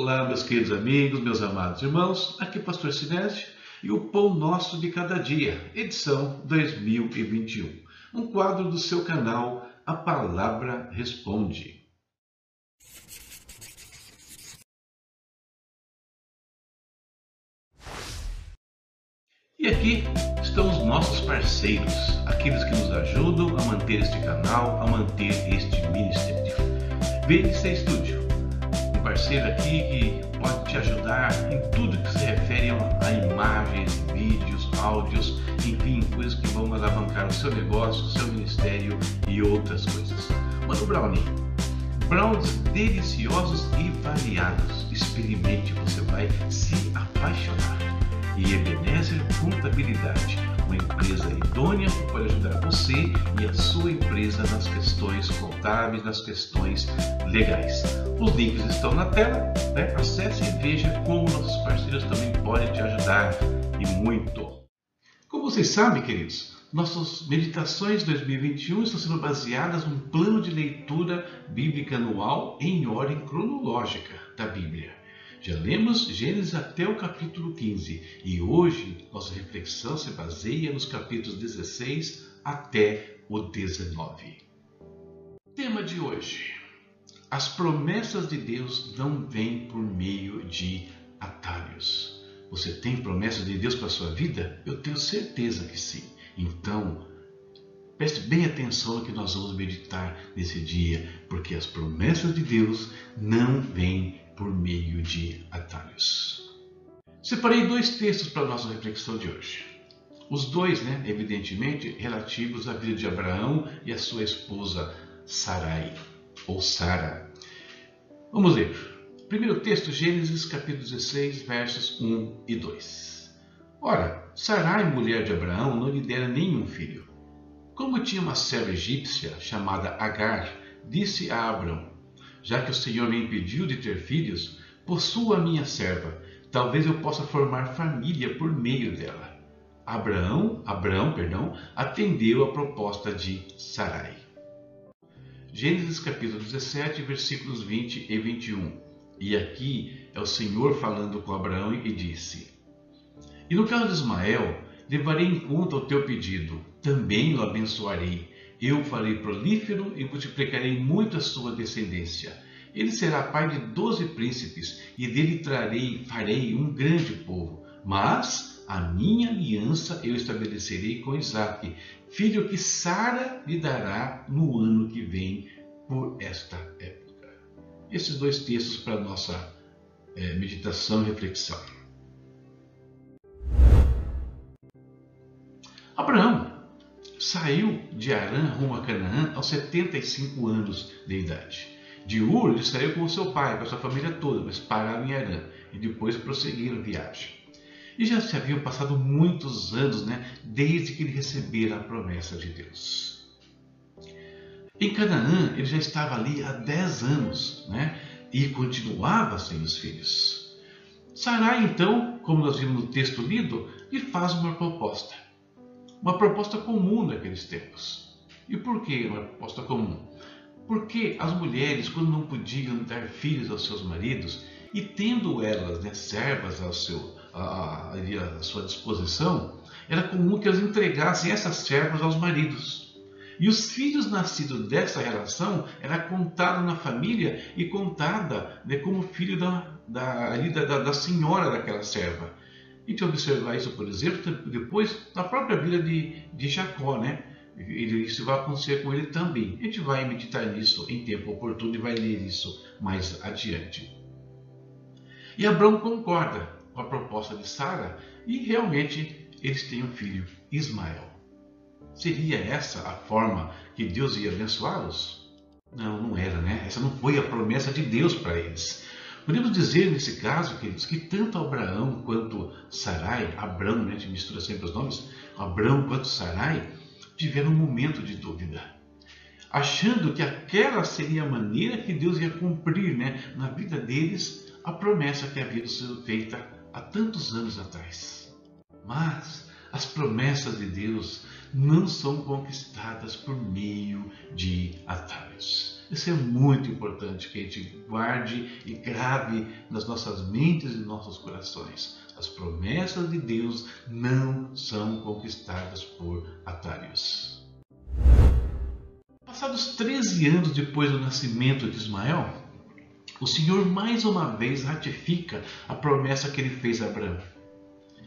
Olá, meus queridos amigos, meus amados irmãos, aqui é Pastor Sinésio e o Pão Nosso de Cada Dia, edição 2021, um quadro do seu canal A Palavra Responde. E aqui estão os nossos parceiros, aqueles que nos ajudam a manter este canal, a manter este ministério. VNC Studio parceiro aqui que pode te ajudar em tudo que se refere a imagens, vídeos, áudios, enfim, coisas que vão alavancar o seu negócio, o seu ministério e outras coisas. Mano Brownie, brownies deliciosos e variados. Experimente, você vai se apaixonar. E Ebenezer Contabilidade uma empresa idônea que pode ajudar você e a sua empresa nas questões contábeis, nas questões legais. Os links estão na tela, né? acesse e veja como nossos parceiros também podem te ajudar e muito. Como vocês sabem, queridos, nossas meditações 2021 estão sendo baseadas num plano de leitura bíblica anual em ordem cronológica da Bíblia. Já lemos Gênesis até o capítulo 15 e hoje nossa reflexão se baseia nos capítulos 16 até o 19. Tema de hoje: As promessas de Deus não vêm por meio de atalhos. Você tem promessas de Deus para a sua vida? Eu tenho certeza que sim. Então, Preste bem atenção no que nós vamos meditar nesse dia, porque as promessas de Deus não vêm por meio de atalhos. Separei dois textos para a nossa reflexão de hoje. Os dois, né, evidentemente, relativos à vida de Abraão e a sua esposa Sarai, ou Sara. Vamos ler. Primeiro texto, Gênesis capítulo 16, versos 1 e 2. Ora, Sarai, mulher de Abraão, não lhe dera nenhum filho. Como tinha uma serva egípcia chamada Agar, disse a Abraão: já que o Senhor me impediu de ter filhos, possua a minha serva, talvez eu possa formar família por meio dela. Abraão, Abraão, perdão, atendeu a proposta de Sarai. Gênesis capítulo 17, versículos 20 e 21. E aqui é o Senhor falando com Abraão e disse: E no caso de Ismael, levarei em conta o teu pedido, também o abençoarei eu farei prolífero e multiplicarei muito a sua descendência. Ele será pai de doze príncipes, e dele trarei, farei um grande povo. Mas a minha aliança eu estabelecerei com Isaque, filho que Sara lhe dará no ano que vem, por esta época. Esses dois textos para nossa é, meditação e reflexão. Abraão saiu de Arã rumo a Canaã aos 75 anos de idade. De Ur, ele saiu com seu pai, com sua família toda, mas pararam em Arã e depois prosseguiram a viagem. E já se haviam passado muitos anos, né, desde que ele recebera a promessa de Deus. Em Canaã, ele já estava ali há 10 anos, né, e continuava sem os filhos. Sarai, então, como nós vimos no texto lido, lhe faz uma proposta uma proposta comum naqueles tempos. E por que uma proposta comum? Porque as mulheres, quando não podiam dar filhos aos seus maridos, e tendo elas né, servas ao seu, a, sua disposição, era comum que elas entregassem essas servas aos maridos. E os filhos nascidos dessa relação era contado na família e contada né, como filho da, da, da, da senhora daquela serva. A gente observar isso, por exemplo, depois na própria vida de, de Jacó, né? Isso vai acontecer com ele também. A gente vai meditar nisso em tempo oportuno e vai ler isso mais adiante. E Abraão concorda com a proposta de Sara e realmente eles têm um filho, Ismael. Seria essa a forma que Deus ia abençoá-los? Não, não era, né? Essa não foi a promessa de Deus para eles. Podemos dizer, nesse caso, queridos, que tanto Abraão quanto Sarai, Abraão, né, a gente mistura sempre os nomes, Abraão quanto Sarai, tiveram um momento de dúvida, achando que aquela seria a maneira que Deus ia cumprir né, na vida deles a promessa que havia sido feita há tantos anos atrás. Mas as promessas de Deus não são conquistadas por meio de atalhos. Isso é muito importante que a gente guarde e grave nas nossas mentes e nossos corações. As promessas de Deus não são conquistadas por atalhos. Passados 13 anos depois do nascimento de Ismael, o Senhor mais uma vez ratifica a promessa que ele fez a Abraão.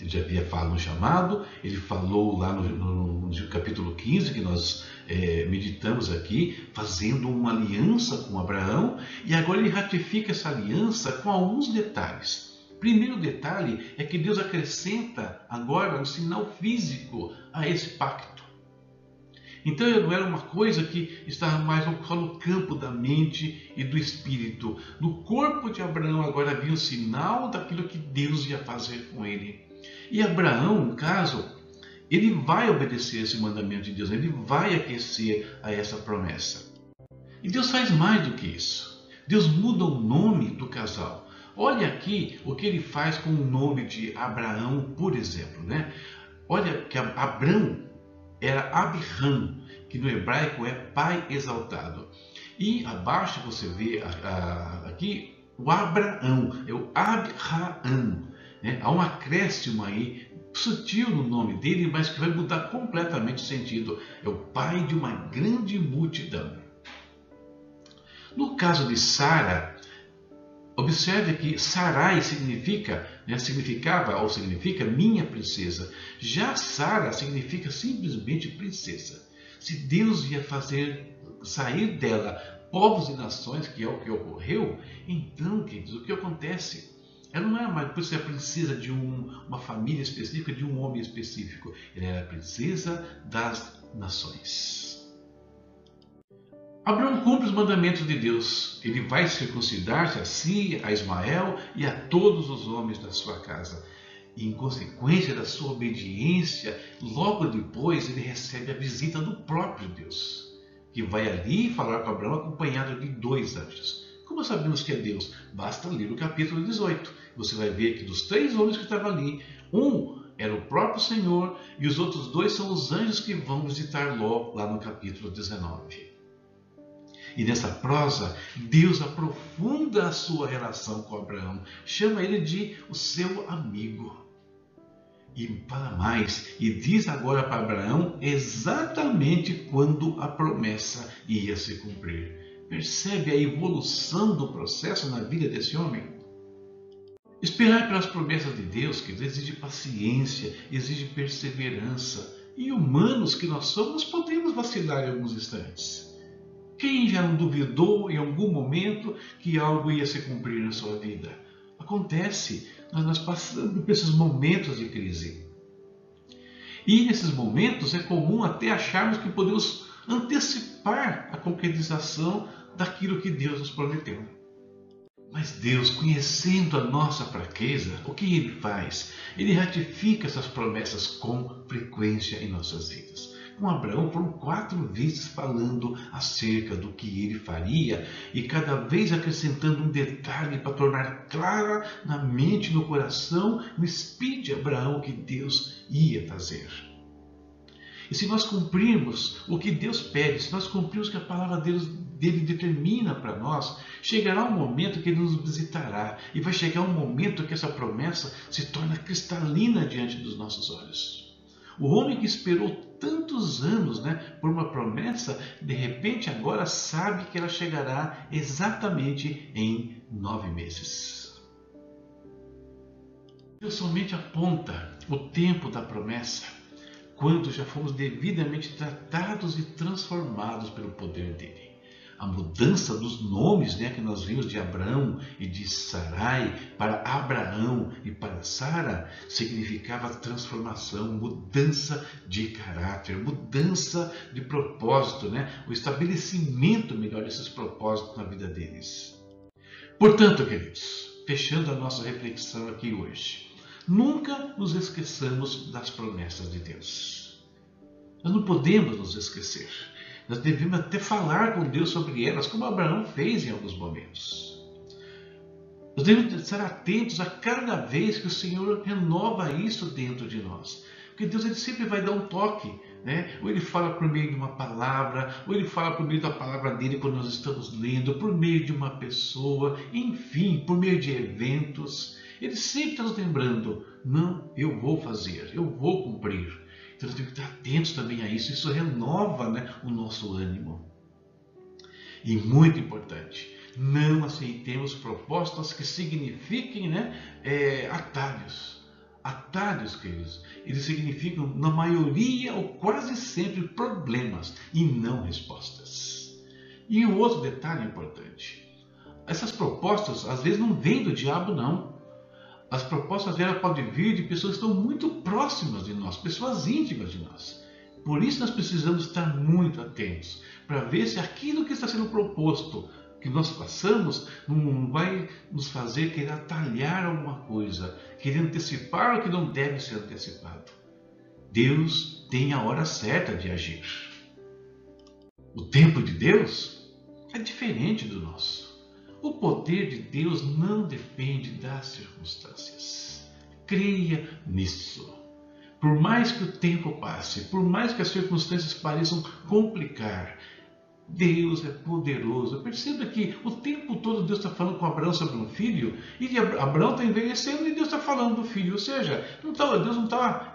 Ele já havia falado no chamado, ele falou lá no, no, no capítulo 15, que nós é, meditamos aqui, fazendo uma aliança com Abraão, e agora ele ratifica essa aliança com alguns detalhes. Primeiro detalhe é que Deus acrescenta agora um sinal físico a esse pacto. Então não era uma coisa que estava mais só no campo da mente e do espírito. No corpo de Abraão agora havia um sinal daquilo que Deus ia fazer com ele. E Abraão, no caso, ele vai obedecer esse mandamento de Deus, ele vai aquecer a essa promessa. E Deus faz mais do que isso. Deus muda o nome do casal. Olha aqui o que ele faz com o nome de Abraão, por exemplo. Né? Olha que Abraão era Abraham, que no hebraico é pai exaltado. E abaixo você vê aqui o Abraão, é o Abraham. Né? Há um acréscimo aí sutil no nome dele, mas que vai mudar completamente o sentido. É o pai de uma grande multidão. No caso de Sara, observe que Sarai significa, né, significava ou significa minha princesa. Já Sara significa simplesmente princesa. Se Deus ia fazer sair dela povos e nações, que é o que ocorreu, então, queridos, o que acontece? Ela não era mais por ser a princesa de um, uma família específica, de um homem específico. Ela era a princesa das nações. Abraão cumpre os mandamentos de Deus. Ele vai circuncidar-se a si, a Ismael e a todos os homens da sua casa. E, em consequência da sua obediência, logo depois ele recebe a visita do próprio Deus, que vai ali falar com Abraão acompanhado de dois anjos. Como sabemos que é Deus? Basta ler o capítulo 18. Você vai ver que dos três homens que estavam ali, um era o próprio Senhor e os outros dois são os anjos que vão visitar Ló lá no capítulo 19. E nessa prosa, Deus aprofunda a sua relação com Abraão, chama ele de o seu amigo. E para mais, e diz agora para Abraão exatamente quando a promessa ia se cumprir. Percebe a evolução do processo na vida desse homem? Esperar pelas promessas de Deus, que exige paciência, exige perseverança. E humanos que nós somos, podemos vacilar em alguns instantes. Quem já não duvidou em algum momento que algo ia se cumprir na sua vida? Acontece, nós passamos por esses momentos de crise. E nesses momentos é comum até acharmos que podemos antecipar a concretização daquilo que Deus nos prometeu. Mas Deus, conhecendo a nossa fraqueza, o que Ele faz? Ele ratifica essas promessas com frequência em nossas vidas. Com Abraão foram quatro vezes falando acerca do que ele faria e cada vez acrescentando um detalhe para tornar clara na mente no coração, no espírito de Abraão, o que Deus ia fazer. E se nós cumprirmos o que Deus pede, se nós cumprirmos o que a palavra Deus, dele determina para nós, chegará um momento que ele nos visitará e vai chegar um momento que essa promessa se torna cristalina diante dos nossos olhos. O homem que esperou tantos anos né, por uma promessa, de repente agora sabe que ela chegará exatamente em nove meses. Deus somente aponta o tempo da promessa quando já fomos devidamente tratados e transformados pelo poder dele. A mudança dos nomes né, que nós vimos de Abraão e de Sarai para Abraão e para Sara significava transformação, mudança de caráter, mudança de propósito, né? o estabelecimento melhor desses propósitos na vida deles. Portanto, queridos, fechando a nossa reflexão aqui hoje, Nunca nos esqueçamos das promessas de Deus. Nós não podemos nos esquecer. Nós devemos até falar com Deus sobre elas, como Abraão fez em alguns momentos. Nós devemos estar atentos a cada vez que o Senhor renova isso dentro de nós. Porque Deus ele sempre vai dar um toque. Né? Ou ele fala por meio de uma palavra, ou ele fala por meio da palavra dele quando nós estamos lendo, por meio de uma pessoa, enfim, por meio de eventos. Ele sempre está nos lembrando: não, eu vou fazer, eu vou cumprir. Então nós temos que estar atentos também a isso. Isso renova né, o nosso ânimo. E muito importante, não aceitemos propostas que signifiquem né, é, atalhos. Atalhos, queridos, eles significam, na maioria ou quase sempre, problemas e não respostas. E um outro detalhe importante: essas propostas às vezes não vêm do diabo, não. As propostas dela podem vir de pessoas que estão muito próximas de nós, pessoas íntimas de nós. Por isso nós precisamos estar muito atentos para ver se aquilo que está sendo proposto, que nós passamos, não vai nos fazer querer atalhar alguma coisa, querer antecipar o que não deve ser antecipado. Deus tem a hora certa de agir. O tempo de Deus é diferente do nosso. O poder de Deus não depende das circunstâncias. Creia nisso. Por mais que o tempo passe, por mais que as circunstâncias pareçam complicar, Deus é poderoso. Perceba que o tempo todo Deus está falando com Abraão sobre um filho, e Abraão está envelhecendo e Deus está falando do filho. Ou seja, não tá, Deus não está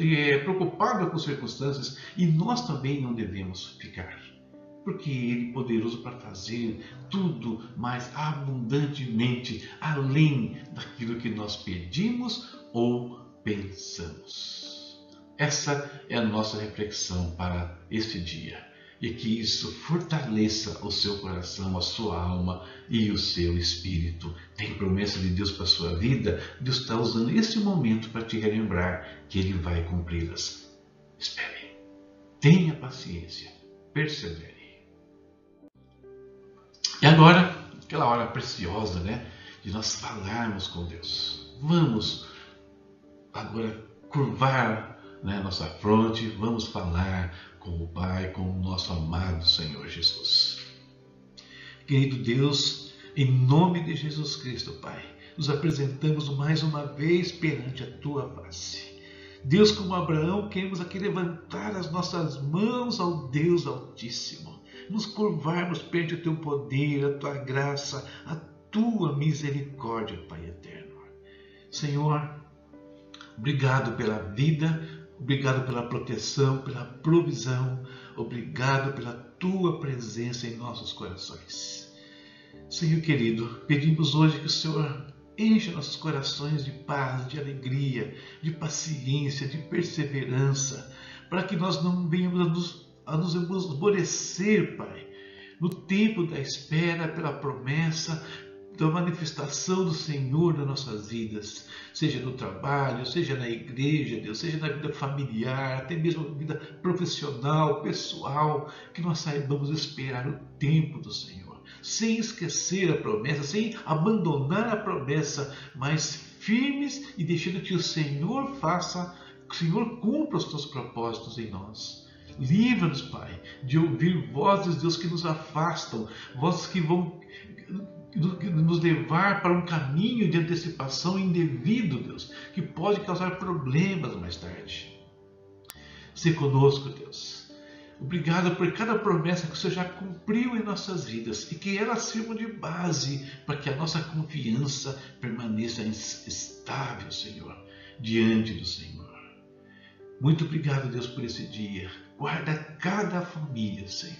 é, preocupado com circunstâncias, e nós também não devemos ficar porque Ele é poderoso para fazer tudo mais abundantemente, além daquilo que nós pedimos ou pensamos. Essa é a nossa reflexão para este dia. E que isso fortaleça o seu coração, a sua alma e o seu espírito. Tem promessa de Deus para a sua vida? Deus está usando esse momento para te relembrar que Ele vai cumpri-las. Espere. Tenha paciência. Persevere. E agora, aquela hora preciosa, né? De nós falarmos com Deus. Vamos agora curvar né, nossa fronte, vamos falar com o Pai, com o nosso amado Senhor Jesus. Querido Deus, em nome de Jesus Cristo, Pai, nos apresentamos mais uma vez perante a tua face. Deus, como Abraão, queremos aqui levantar as nossas mãos ao Deus Altíssimo nos curvarmos perante o teu poder, a tua graça, a tua misericórdia, Pai eterno. Senhor, obrigado pela vida, obrigado pela proteção, pela provisão, obrigado pela tua presença em nossos corações. Senhor querido, pedimos hoje que o Senhor encha nossos corações de paz, de alegria, de paciência, de perseverança, para que nós não venhamos a nos a nos esmorecer, Pai, no tempo da espera pela promessa da manifestação do Senhor nas nossas vidas, seja no trabalho, seja na igreja, Deus, seja na vida familiar, até mesmo na vida profissional, pessoal, que nós saibamos esperar o tempo do Senhor, sem esquecer a promessa, sem abandonar a promessa, mas firmes e deixando que o Senhor faça, que o Senhor cumpra os seus propósitos em nós. Livra-nos, Pai, de ouvir vozes, Deus, que nos afastam, vozes que vão nos levar para um caminho de antecipação indevido, Deus, que pode causar problemas mais tarde. Se conosco, Deus. Obrigado por cada promessa que o Senhor já cumpriu em nossas vidas e que elas sirvam de base para que a nossa confiança permaneça estável, Senhor, diante do Senhor. Muito obrigado, Deus, por esse dia. Guarda cada família, Senhor.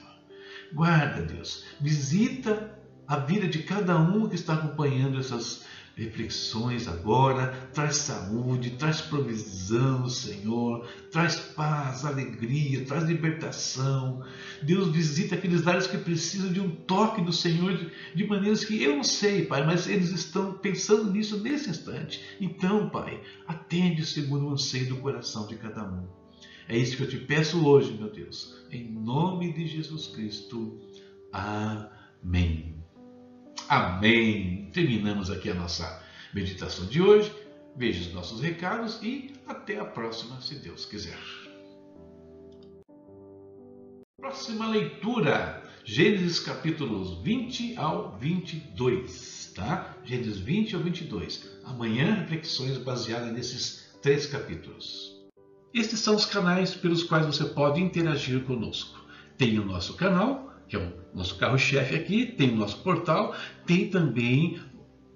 Guarda, Deus. Visita a vida de cada um que está acompanhando essas reflexões agora. Traz saúde, traz provisão, Senhor. Traz paz, alegria, traz libertação. Deus visita aqueles lares que precisam de um toque do Senhor de, de maneiras que eu não sei, Pai, mas eles estão pensando nisso nesse instante. Então, Pai, atende segundo o anseio do coração de cada um. É isso que eu te peço hoje, meu Deus. Em nome de Jesus Cristo. Amém. Amém. Terminamos aqui a nossa meditação de hoje. Veja os nossos recados e até a próxima, se Deus quiser. Próxima leitura, Gênesis capítulos 20 ao 22, tá? Gênesis 20 ao 22. Amanhã, reflexões baseadas nesses três capítulos. Estes são os canais pelos quais você pode interagir conosco. Tem o nosso canal, que é o nosso carro-chefe aqui, tem o nosso portal, tem também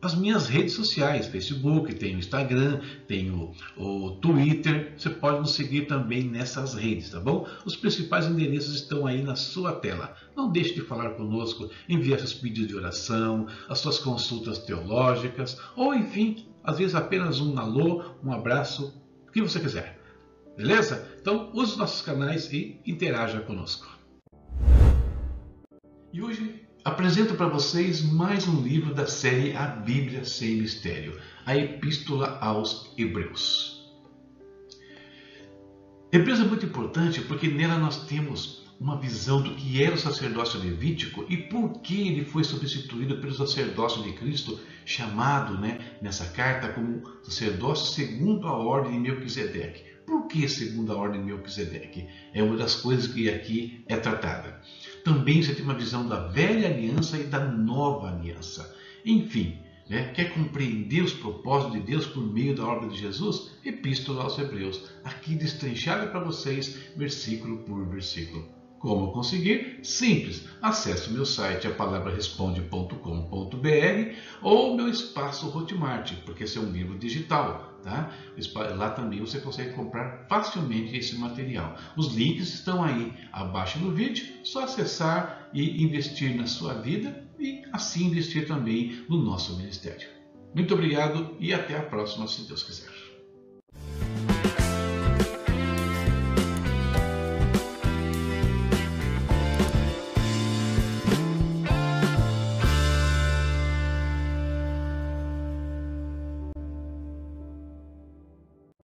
as minhas redes sociais, Facebook, tem o Instagram, tem o, o, Twitter, você pode nos seguir também nessas redes, tá bom? Os principais endereços estão aí na sua tela. Não deixe de falar conosco, enviar seus pedidos de oração, as suas consultas teológicas, ou enfim, às vezes apenas um alô, um abraço, o que você quiser. Beleza? Então use os nossos canais e interaja conosco. E hoje apresento para vocês mais um livro da série A Bíblia Sem Mistério, a Epístola aos Hebreus. Hebreus é muito importante porque nela nós temos uma visão do que era o sacerdócio levítico e por que ele foi substituído pelo sacerdócio de Cristo, chamado né, nessa carta como sacerdócio segundo a ordem de Melquisedeque. Por que segundo a ordem de Melquisedeque? É uma das coisas que aqui é tratada. Também você tem uma visão da velha aliança e da nova aliança. Enfim, né, quer compreender os propósitos de Deus por meio da obra de Jesus? Epístola aos Hebreus, aqui destrinchada para vocês, versículo por versículo. Como conseguir? Simples. Acesse o meu site apalabraresponde.com.br ou meu espaço Hotmart, porque esse é um livro digital. Tá? Lá também você consegue comprar facilmente esse material. Os links estão aí abaixo no vídeo, só acessar e investir na sua vida e assim investir também no nosso ministério. Muito obrigado e até a próxima, se Deus quiser.